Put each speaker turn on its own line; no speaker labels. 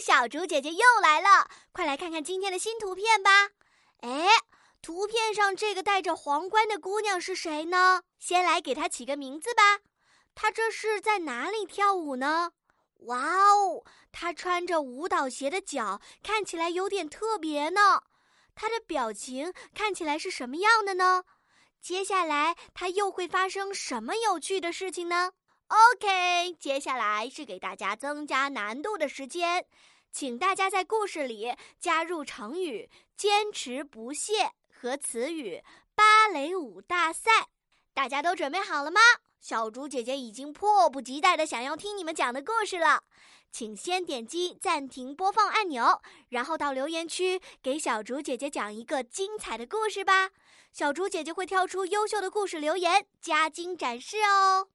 小竹姐姐又来了，快来看看今天的新图片吧。哎，图片上这个戴着皇冠的姑娘是谁呢？先来给她起个名字吧。她这是在哪里跳舞呢？哇哦，她穿着舞蹈鞋的脚看起来有点特别呢。她的表情看起来是什么样的呢？接下来她又会发生什么有趣的事情呢？OK，接下来是给大家增加难度的时间，请大家在故事里加入成语“坚持不懈”和词语“芭蕾舞大赛”。大家都准备好了吗？小竹姐姐已经迫不及待的想要听你们讲的故事了，请先点击暂停播放按钮，然后到留言区给小竹姐姐讲一个精彩的故事吧。小竹姐姐会挑出优秀的故事留言，加精展示哦。